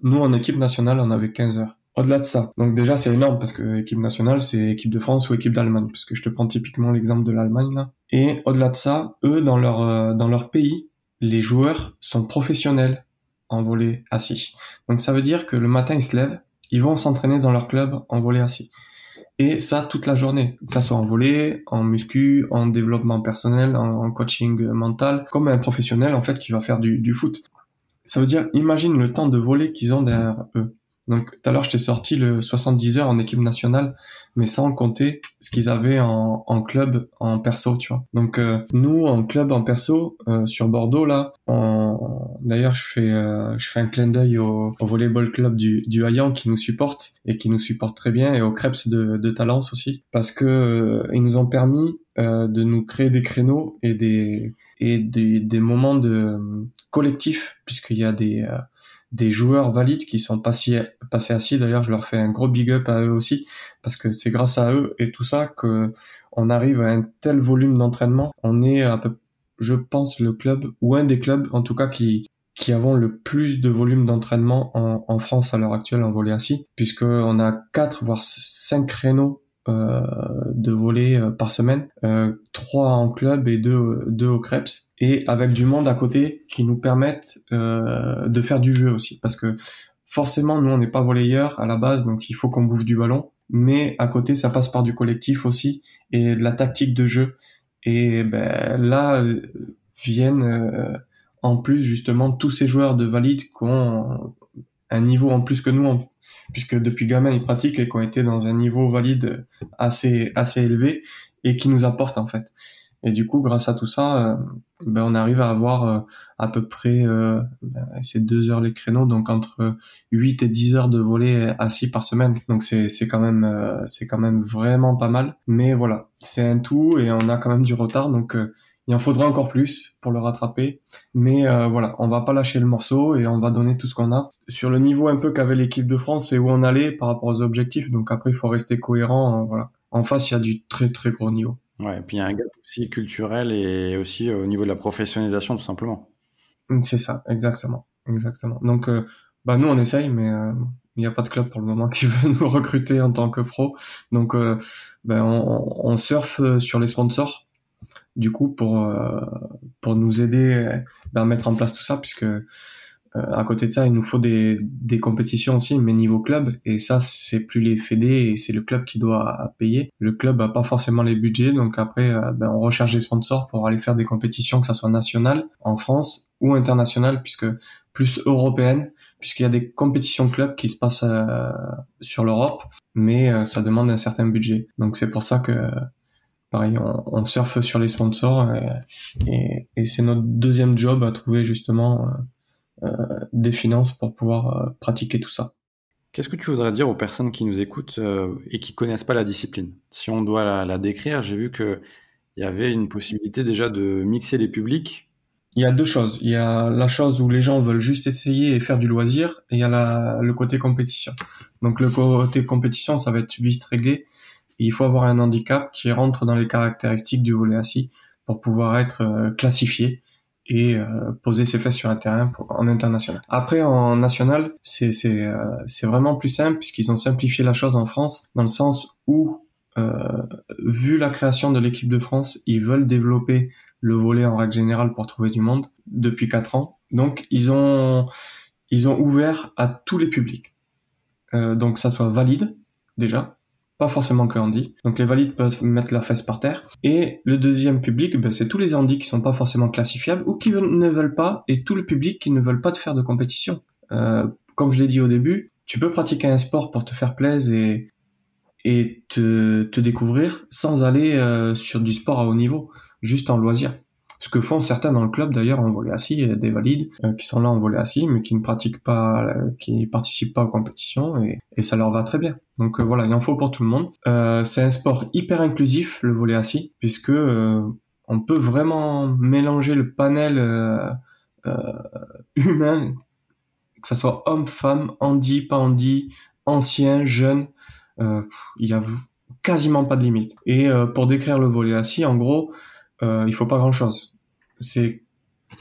Nous, en équipe nationale, on avait 15 heures. Au-delà de ça, donc déjà c'est énorme parce que équipe nationale c'est équipe de France ou équipe d'Allemagne, parce que je te prends typiquement l'exemple de l'Allemagne là. Et au-delà de ça, eux dans leur euh, dans leur pays, les joueurs sont professionnels en volet assis. Donc ça veut dire que le matin ils se lèvent, ils vont s'entraîner dans leur club en volet assis. Et ça toute la journée, que ça soit en volet, en muscu, en développement personnel, en, coaching mental, comme un professionnel en fait qui va faire du, du foot. Ça veut dire, imagine le temps de voler qu'ils ont derrière eux. Donc tout à l'heure, je t'ai sorti le 70 heures en équipe nationale, mais sans compter ce qu'ils avaient en, en, club, en perso, tu vois. Donc euh, nous, en club, en perso, euh, sur Bordeaux, là, d'ailleurs, je fais euh, je fais un clin d'œil au, au, volleyball club du, du Hayan qui nous supporte et qui nous supporte très bien, et au Krebs de, de Talence aussi, parce que ils nous ont permis de nous créer des créneaux et des et des, des moments de collectif, puisqu'il y a des des joueurs valides qui sont passés, passés assis. D'ailleurs, je leur fais un gros big up à eux aussi, parce que c'est grâce à eux et tout ça que on arrive à un tel volume d'entraînement. On est à peu, je pense, le club ou un des clubs, en tout cas, qui qui avons le plus de volume d'entraînement en, en, France à l'heure actuelle en volet assis, puisqu'on a quatre voire cinq créneaux euh, de voler euh, par semaine, euh, trois en club et deux, deux au Krebs et avec du monde à côté qui nous permettent euh, de faire du jeu aussi. Parce que forcément, nous, on n'est pas volleyeurs à la base, donc il faut qu'on bouffe du ballon. Mais à côté, ça passe par du collectif aussi et de la tactique de jeu. Et ben, là viennent euh, en plus justement tous ces joueurs de valide qui ont un niveau en plus que nous, puisque depuis gamin ils pratiquent et qui ont été dans un niveau valide assez assez élevé et qui nous apportent en fait. Et du coup, grâce à tout ça, euh, ben, on arrive à avoir euh, à peu près euh, ben, ces deux heures les créneaux, donc entre 8 et 10 heures de volet assis par semaine. Donc c'est c'est quand même euh, c'est quand même vraiment pas mal. Mais voilà, c'est un tout et on a quand même du retard, donc il en faudra encore plus pour le rattraper. Mais voilà, on va pas lâcher le morceau et on va donner tout ce qu'on a sur le niveau un peu qu'avait l'équipe de France et où on allait par rapport aux objectifs. Donc après, il faut rester cohérent. voilà, en face, il y a du très très gros niveau. Ouais, et puis il y a un gap aussi culturel et aussi au niveau de la professionnalisation, tout simplement. Mm, c'est ça, exactement. exactement. Donc, euh, bah, nous, on essaye, mais euh, il n'y a pas de club pour le moment qui veut nous recruter en tant que pro. Donc, euh, ben, on, surfe sur les sponsors, du coup, pour, pour nous aider à mettre en place tout ça, puisque Euh, à côté de ça, il nous faut des, des compétitions aussi, mais niveau club. Et ça, c'est plus les fédés et c'est le club qui doit payer. Le club a pas forcément les budgets, donc après, euh, ben, on recherche des sponsors pour aller faire des compétitions, que ça soit nationales en France ou internationales, puisque plus européennes, puisqu'il y a des compétitions club qui se passent euh, sur l'Europe, mais ça demande un certain budget. Donc c'est pour ça que pareil, on, on, surfe sur les sponsors et, et c'est notre deuxième job à trouver justement euh, des finances pour pouvoir euh, pratiquer tout ça. Qu'est-ce que tu voudrais dire aux personnes qui nous écoutent euh, et qui connaissent pas la discipline? Si on doit la, la décrire, j'ai vu qu'il y avait une possibilité déjà de mixer les publics. Il y a deux choses. Il y a la chose où les gens veulent juste essayer et faire du loisir, et il y a la, le côté compétition. Donc le côté compétition, ça va être vite réglé. il faut avoir un handicap qui rentre dans les caractéristiques du volet assis pour pouvoir être classifié et euh, poser ses fesses sur un terrain pour, en international. Après, en national, c'est euh, vraiment plus simple puisqu'ils ont simplifié la chose en France dans le sens où, euh, vu la création de l'équipe de France, ils veulent développer le volet en règle générale pour trouver du monde depuis quatre ans. Donc, ils ont ils ont ouvert à tous les publics. Euh, donc, ça soit valide déjà, pas forcément que handi. Donc les valides peuvent mettre leurs fesses par terre. Et le deuxième public, ben, c'est tous les handis qui sont pas forcément classifiables ou qui ne veulent pas, et tout le public qui ne veulent pas de faire de compétition. Euh, comme je l'ai dit au début, tu peux pratiquer un sport pour te faire plaisir et, te, te découvrir sans aller euh, sur du sport à haut niveau, juste en loisir. Ce que font certains dans le club d'ailleurs en volet assis, des valides euh, qui sont là en volet assis mais qui ne pratiquent pas, euh, qui participent pas aux compétitions et, et, ça leur va très bien. Donc euh, voilà, il en faut pour tout le monde. c'est un sport hyper inclusif le volet assis puisque on peut vraiment mélanger le panel humain, que ça soit homme, femme, handi, pas handi, ancien, jeune. il y a quasiment pas de limite. Et pour décrire le volet assis, en gros, euh, il faut pas grand chose. C'est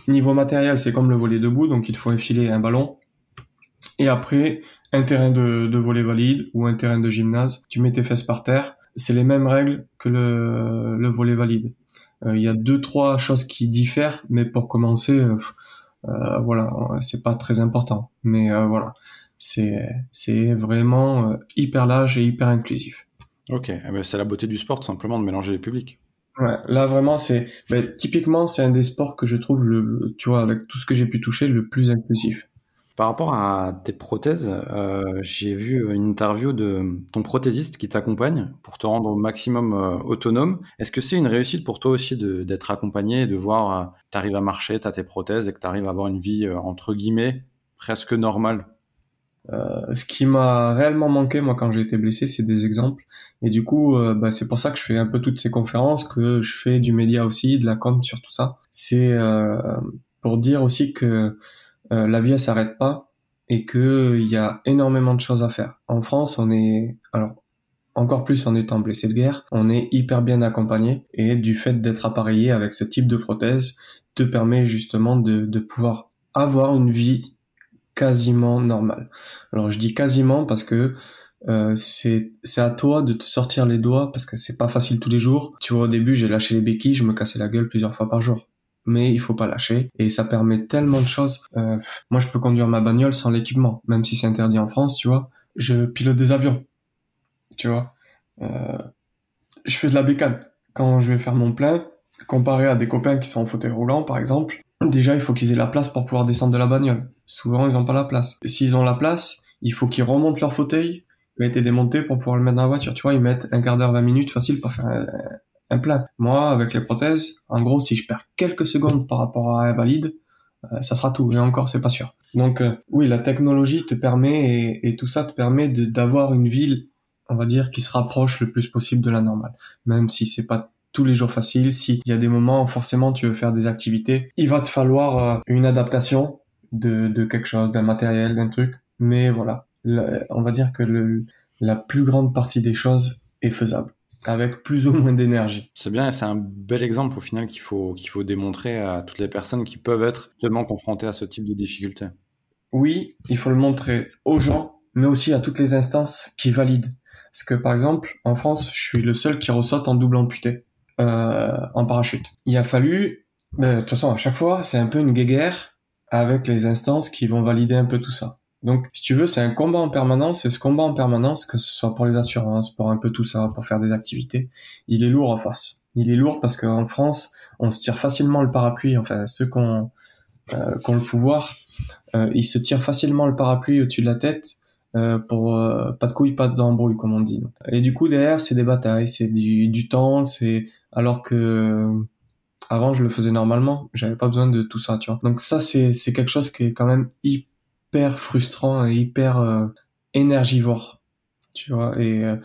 niveau matériel, c'est comme le volet debout, donc il te faut enfiler un ballon. Et après, un terrain de, de volet valide ou un terrain de gymnase, tu mets tes fesses par terre. C'est les mêmes règles que le, le volet valide. Euh, il y a deux trois choses qui diffèrent, mais pour commencer, euh, euh voilà, c'est pas très important. Mais euh, voilà, c'est vraiment hyper large et hyper inclusif. Ok, eh ben, c'est la beauté du sport, simplement de mélanger les publics. Ouais, là vraiment c'est ben, typiquement c'est un des sports que je trouve le tu vois avec tout ce que j'ai pu toucher le plus inclusif. Par rapport à tes prothèses, euh, j'ai vu une interview de ton prothésiste qui t'accompagne pour te rendre au maximum euh, autonome. Est-ce que c'est une réussite pour toi aussi d'être accompagné et de voir euh, tu arrives à marcher, tu as tes prothèses et que tu arrives à avoir une vie euh, entre guillemets presque normale? Euh, ce qui m'a réellement manqué moi quand j'ai été blessé, c'est des exemples. Et du coup, euh, bah, c'est pour ça que je fais un peu toutes ces conférences, que je fais du média aussi, de la com sur tout ça. C'est euh, pour dire aussi que la vie elle s'arrête pas et que il y a énormément de choses à faire. En France, on est alors encore plus en étant blessé de guerre, on est hyper bien accompagné et du fait d'être appareillé avec ce type de prothèse te permet justement de, de pouvoir avoir une vie quasiment normal. Alors je dis quasiment parce que euh, c'est à toi de te sortir les doigts parce que c'est pas facile tous les jours. Tu vois au début j'ai lâché les béquilles, je me cassais la gueule plusieurs fois par jour. Mais il faut pas lâcher et ça permet tellement de choses. Euh, moi je peux conduire ma bagnole sans l'équipement, même si c'est interdit en France, tu vois. Je pilote des avions, tu vois. Euh, je fais de la bécane quand je vais faire mon plein. Comparé à des copains qui sont en fauteuil roulant par exemple, déjà il faut qu'ils aient la place pour pouvoir descendre de la bagnole. Souvent ils n'ont pas la place. S'ils ont la place, il faut qu'ils remontent leur fauteuil, qui a été démonté pour pouvoir le mettre dans la voiture. Tu vois, ils mettent un quart d'heure, 20 minutes facile pour faire un, plein. Moi, avec les prothèses, en gros, si je perds quelques secondes par rapport à un valide, euh, ça sera tout. Et encore, c'est pas sûr. Donc, euh, oui, la technologie te permet et, tout ça te permet d'avoir une ville, on va dire, qui se rapproche le plus possible de la normale. Même si c'est pas tous les jours facile. S'il y a des moments où forcément tu veux faire des activités, il va te falloir euh, une adaptation de, de quelque chose, d'un matériel, d'un truc. Mais voilà, on va dire que le, la plus grande partie des choses est faisable avec plus ou moins d'énergie. C'est bien, c'est un bel exemple au final qu'il faut, qu'il faut démontrer à toutes les personnes qui peuvent être justement confrontées à ce type de difficultés. Oui, il faut le montrer aux gens, mais aussi à toutes les instances qui valident. Parce que par exemple, en France, je suis le seul qui ressaute en double amputé. Euh, en parachute. Il a fallu, ben, de toute façon, à chaque fois, c'est un peu une guéguerre avec les instances qui vont valider un peu tout ça. Donc, si tu veux, c'est un combat en permanence, et ce combat en permanence, que ce soit pour les assurances, pour un peu tout ça, pour faire des activités, il est lourd en face. Il est lourd parce qu'en France, on se tire facilement le parapluie, enfin, ceux qui ont, euh, le pouvoir, euh, ils se tirent facilement le parapluie au-dessus de la tête, euh, pour euh, pas de couilles, pas d'embrouille, comme on dit. Et du coup, derrière, c'est des batailles, c'est du, du temps, c'est, alors que, avant, je le faisais normalement, j'avais pas besoin de tout ça, tu vois. Donc ça, c'est, c'est quelque chose qui est quand même hyper frustrant et hyper euh, énergivore, tu vois. Et euh,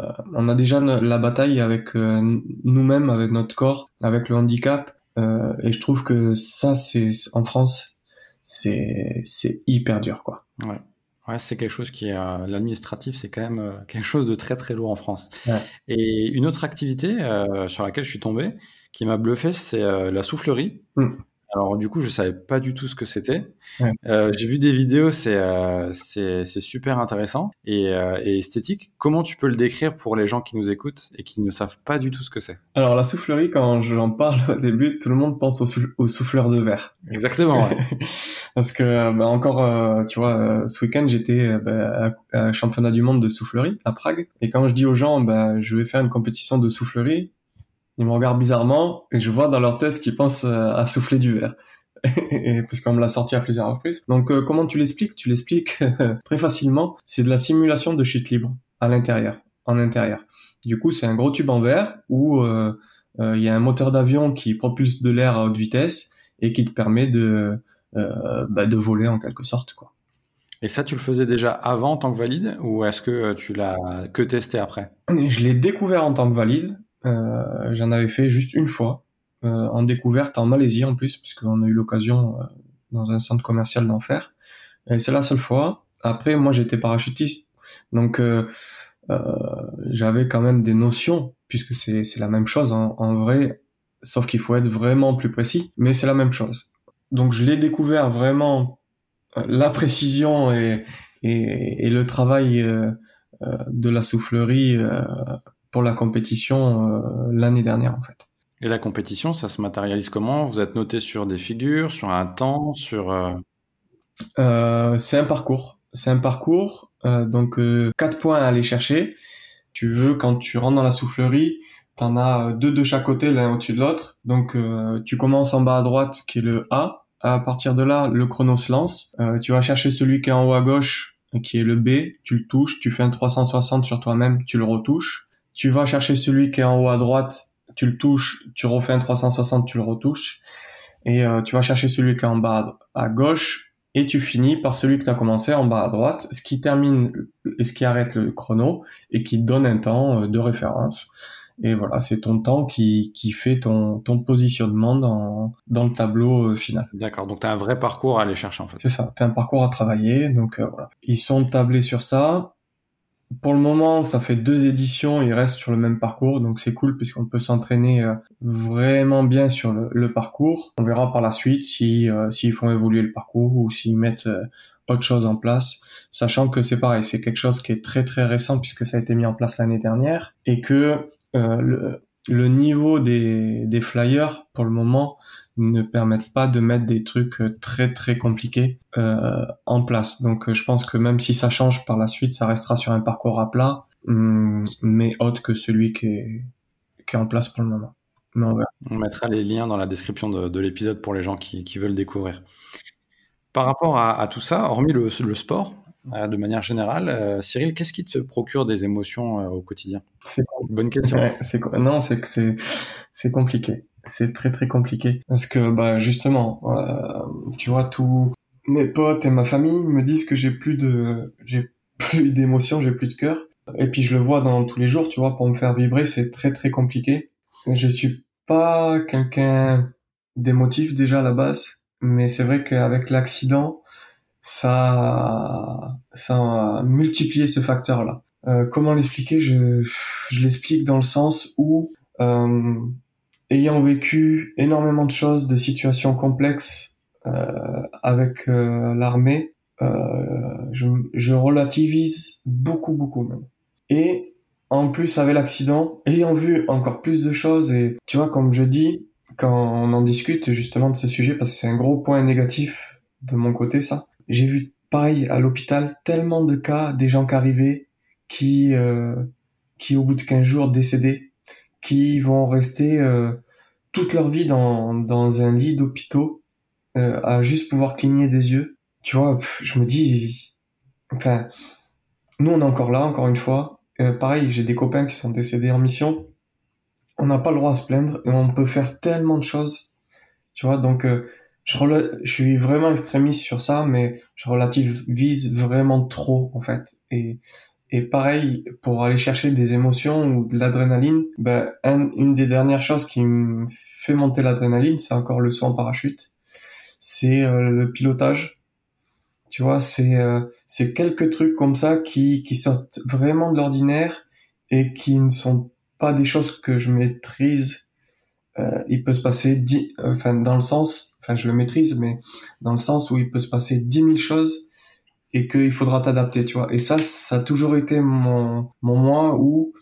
euh, on a déjà la bataille avec nous-mêmes, avec notre corps, avec le handicap. et je trouve que ça, c'est en France, c'est c'est hyper dur, quoi. Ouais. Ouais, c'est quelque chose qui est l'administratif, c'est quand même quelque chose de très très lourd en France. Et une autre activité sur laquelle je suis tombé, qui m'a bluffé, c'est la soufflerie. Mmh. Alors du coup, je savais pas du tout ce que c'était. Euh, j'ai vu des vidéos, c'est euh, c'est super intéressant et, euh, et, esthétique. Comment tu peux le décrire pour les gens qui nous écoutent et qui ne savent pas du tout ce que c'est? Alors la soufflerie, quand j'en parle au début, tout le monde pense au, au souffleur de verre. Exactement. Parce que bah, encore, euh, tu vois, ce week-end j'étais bah, à, à championnat du monde de soufflerie à Prague et quand je dis aux gens, bah, je vais faire une compétition de soufflerie, ils me regardent bizarrement et je vois dans leur tête qu'ils pensent euh, à souffler du verre. et puisqu'on me l'a sorti à plusieurs reprises. Donc euh, comment tu l'expliques? Tu l'expliques très facilement. C'est de la simulation de chute libre à l'intérieur, en intérieur. Du coup, c'est un gros tube en verre où euh, il y a un moteur d'avion qui propulse de l'air à haute vitesse et qui te permet de bah, de voler en quelque sorte, quoi. Et ça, tu le faisais déjà avant en tant que valide? Ou est-ce que tu l'as que testé après? Je l'ai découvert en tant que valide j'en avais fait juste une fois, euh, en découverte en Malaisie en plus, puisqu'on a eu l'occasion euh, dans un centre commercial d'en faire. Et c'est la seule fois. Après, moi, j'étais parachutiste, donc j'avais quand même des notions, puisque c'est la même chose en, en vrai, sauf qu'il faut être vraiment plus précis, mais c'est la même chose. Donc je l'ai découvert vraiment la précision et, et, et le travail euh, de la soufflerie euh, pour la compétition euh, l'année dernière en fait. Et la compétition, ça se matérialise comment? Vous êtes noté sur des figures, sur un temps, sur euh, euh, C'est un parcours. C'est un parcours, donc quatre points à aller chercher. Tu veux quand tu rentres dans la soufflerie, t'en as deux de chaque côté, l'un au-dessus de l'autre. Donc tu commences en bas à droite, qui est le A. À partir de là, le chrono se lance. tu vas chercher celui qui est en haut à gauche, qui est le B. Tu le touches, tu fais un 360 sur toi-même, tu le retouches tu vas chercher celui qui est en haut à droite, tu le touches, tu refais un 360, tu le retouches, et euh, tu vas chercher celui qui est en bas à gauche, et tu finis par celui que tu as commencé en bas à droite, ce qui termine et ce qui arrête le chrono, et qui donne un temps euh, de référence. Et voilà, c'est ton temps qui, qui fait ton, ton positionnement dans, dans le tableau euh, final. D'accord, donc tu as un vrai parcours à aller chercher en fait. C'est ça, tu as un parcours à travailler, donc voilà. Ils sont tablés sur ça, pour le moment, ça fait deux éditions, il reste sur le même parcours, donc c'est cool puisqu'on peut s'entraîner euh, vraiment bien sur le, parcours. On verra par la suite si euh, s'ils font évoluer le parcours ou s'ils mettent euh, autre chose en place, sachant que c'est pareil, c'est quelque chose qui est très très récent puisque ça a été mis en place l'année dernière et que le, le niveau des, flyers pour le moment ne permettent pas de mettre des trucs euh, très très compliqués euh, en place. Donc euh, je pense que même si ça change par la suite, ça restera sur un parcours à plat, hum, mais autre que celui qui est, qui est en place pour le moment. On, mettra les liens dans la description de, de l'épisode pour les gens qui, veulent découvrir. Par rapport à, tout ça, hormis le, sport, de manière générale. Euh, Cyril, qu'est-ce qui te procure des émotions euh, au quotidien? C'est bonne question. non, c'est que c'est c'est compliqué. C'est très très compliqué parce que bah justement, tu vois, tous mes potes et ma famille me disent que j'ai plus de j'ai plus d'émotions, j'ai plus de cœur. Et puis je le vois dans tous les jours, tu vois, pour me faire vibrer, c'est très très compliqué. Je suis pas quelqu'un d'émotif déjà à la base, mais c'est vrai qu'avec l'accident, ça, ça a multiplié ce facteur-là. Euh, comment l'expliquer? Je, je l'explique dans le sens où, euh, ayant vécu énormément de choses, de situations complexes euh, avec euh, l'armée, euh, je, je relativise beaucoup, beaucoup même. Et en plus, avec l'accident, ayant vu encore plus de choses, et tu vois, comme je dis, quand on en discute justement de ce sujet, parce que c'est un gros point négatif de mon côté ça. J'ai vu pareil à l'hôpital tellement de cas des gens qui arrivaient qui euh, qui au bout de 15 jours décédés, qui vont rester euh, toute leur vie dans dans un lit d'hôpitaux euh, à juste pouvoir cligner des yeux. Tu vois, je me dis enfin nous on est encore là encore une fois. pareil, j'ai des copains qui sont décédés en mission. On n'a pas le droit à se plaindre et on peut faire tellement de choses. Tu vois, donc je, je suis vraiment extrémiste sur ça, mais je relativise vraiment trop en fait. Et, et pareil, pour aller chercher des émotions ou de l'adrénaline, ben, une des dernières choses qui me fait monter l'adrénaline, c'est encore le saut en parachute. C'est euh, le pilotage. Tu vois, c'est euh, quelques trucs comme ça qui, qui sortent vraiment de l'ordinaire et qui ne sont pas des choses que je maîtrise euh, il peut se passer dix, enfin dans le sens, enfin je le maîtrise, mais dans le sens où il peut se passer dix mille choses et qu'il faudra t'adapter, tu vois. Et ça, ça a toujours été mon mon moi où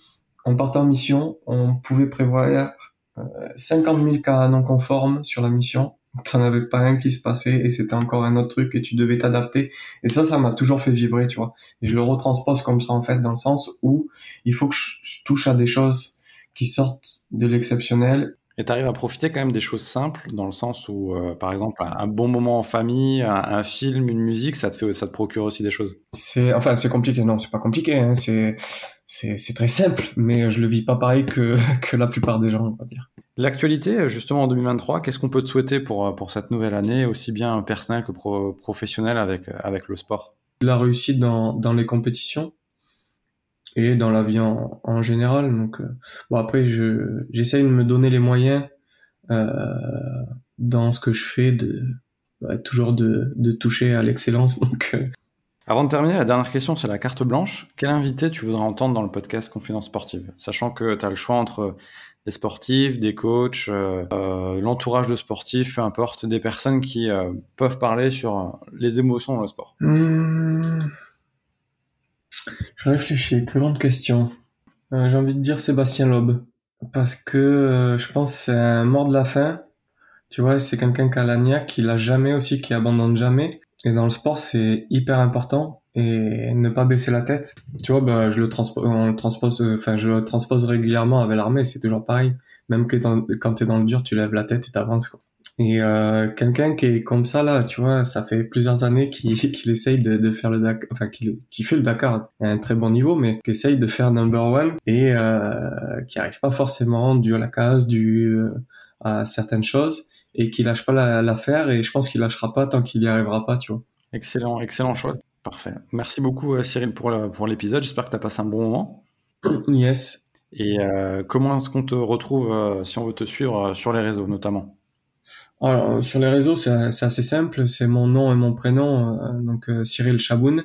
en partant en mission, on pouvait prévoir euh, 50 000 cas non conformes sur la mission. T'en avais pas un qui se passait et c'était encore un autre truc et tu devais t'adapter. Et ça, ça m'a toujours fait vibrer, tu vois. Et je le retranspose comme ça en fait dans le sens où il faut que je touche à des choses qui sortent de l'exceptionnel et tu arrives à profiter quand même des choses simples, dans le sens où, euh, par exemple, un bon moment en famille, un, film, une musique, ça te fait, ça te procure aussi des choses. C'est, enfin, c'est compliqué. Non, c'est pas compliqué. Hein. C'est, c'est, très simple, mais je le vis pas pareil que, que la plupart des gens, on va dire. L'actualité, justement, en 2023, qu'est-ce qu'on peut te souhaiter pour, pour cette nouvelle année, aussi bien personnelle que professionnelle avec, avec le sport? La réussite dans, dans les compétitions et dans la vie en, en général. Donc, euh, bon après, je j'essaye de me donner les moyens euh, dans ce que je fais de toujours de, de toucher à l'excellence. Donc, euh. avant de terminer, la dernière question, c'est la carte blanche. Quel invité tu voudrais entendre dans le podcast Confidence Sportive, sachant que tu as le choix entre des sportifs, des coachs, l'entourage de sportifs, peu importe, des personnes qui peuvent parler sur les émotions dans le sport. Mmh. Je réfléchis, plus grande question. Euh, j'ai envie de dire Sébastien Loeb. Parce que euh, je pense que c'est un mort de la faim. Tu vois, c'est quelqu'un qui a la qui l'a jamais aussi, qui abandonne jamais. Et dans le sport, c'est hyper important. Et ne pas baisser la tête. Tu vois, bah, je le on le transpose, enfin, je le transpose régulièrement avec l'armée, c'est toujours pareil. Même que quand quand t'es dans le dur, tu lèves la tête et t'avances, quoi. Et euh, quelqu'un qui est comme ça là, tu vois, ça fait plusieurs années qu'il qu'il essaye de, de, faire le Dakar, enfin qui, qui fait le Dakar à un très bon niveau, mais qui essaye de faire number one et euh, qui arrive pas forcément dû à la case, dû euh, à certaines choses et qui lâche pas l'affaire et je pense qu'il lâchera pas tant qu'il y arrivera pas, tu vois. Excellent, excellent choix. Parfait. Merci beaucoup euh, Cyril pour pour l'épisode. J'espère que tu as passé un bon moment. Yes. Et euh, comment est-ce qu'on te retrouve si on veut te suivre sur les réseaux notamment? Alors, sur les réseaux, c'est assez simple. C'est mon nom et mon prénom, euh, donc euh, Cyril Chaboun.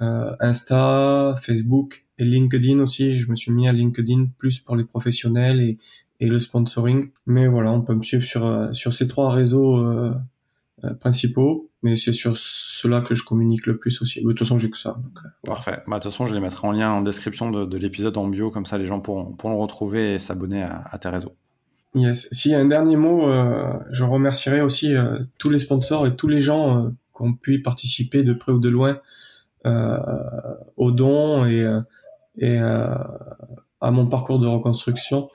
Euh, Insta, Facebook et LinkedIn aussi. Je me suis mis à LinkedIn plus pour les professionnels et, et le sponsoring. Mais voilà, on peut me suivre sur, sur ces trois réseaux principaux. Mais c'est sur cela que je communique le plus aussi. De toute façon, j'ai que ça. Parfait. Bah, de toute façon, je les mettrai en lien en description de, de l'épisode en bio. Comme ça, les gens pourront, le retrouver et s'abonner à tes réseaux. Yes. Si un dernier mot, euh, je remercierai aussi euh, tous les sponsors et tous les gens euh, qui ont pu participer de près ou de loin euh, aux dons et, et à mon parcours de reconstruction.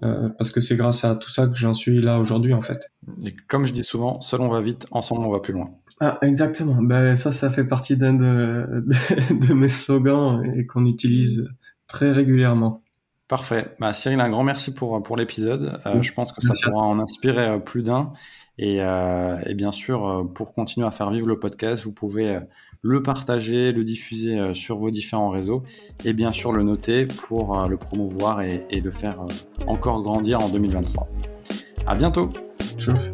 parce que c'est grâce à tout ça que j'en suis là aujourd'hui en fait. Et comme je dis souvent, seul on va vite, ensemble on va plus loin. Ah exactement. Ben ça, ça fait partie d'un de, de, de, mes slogans et qu'on utilise très régulièrement. Parfait. Bah, Cyril, un grand merci pour, pour l'épisode. Euh, je pense que ça pourra en inspirer euh, plus d'un. Et, euh, et, bien sûr, pour continuer à faire vivre le podcast, vous pouvez le partager, le diffuser sur vos différents réseaux et bien sûr le noter pour le promouvoir et, et le faire encore grandir en 2023. À bientôt. Tchuss.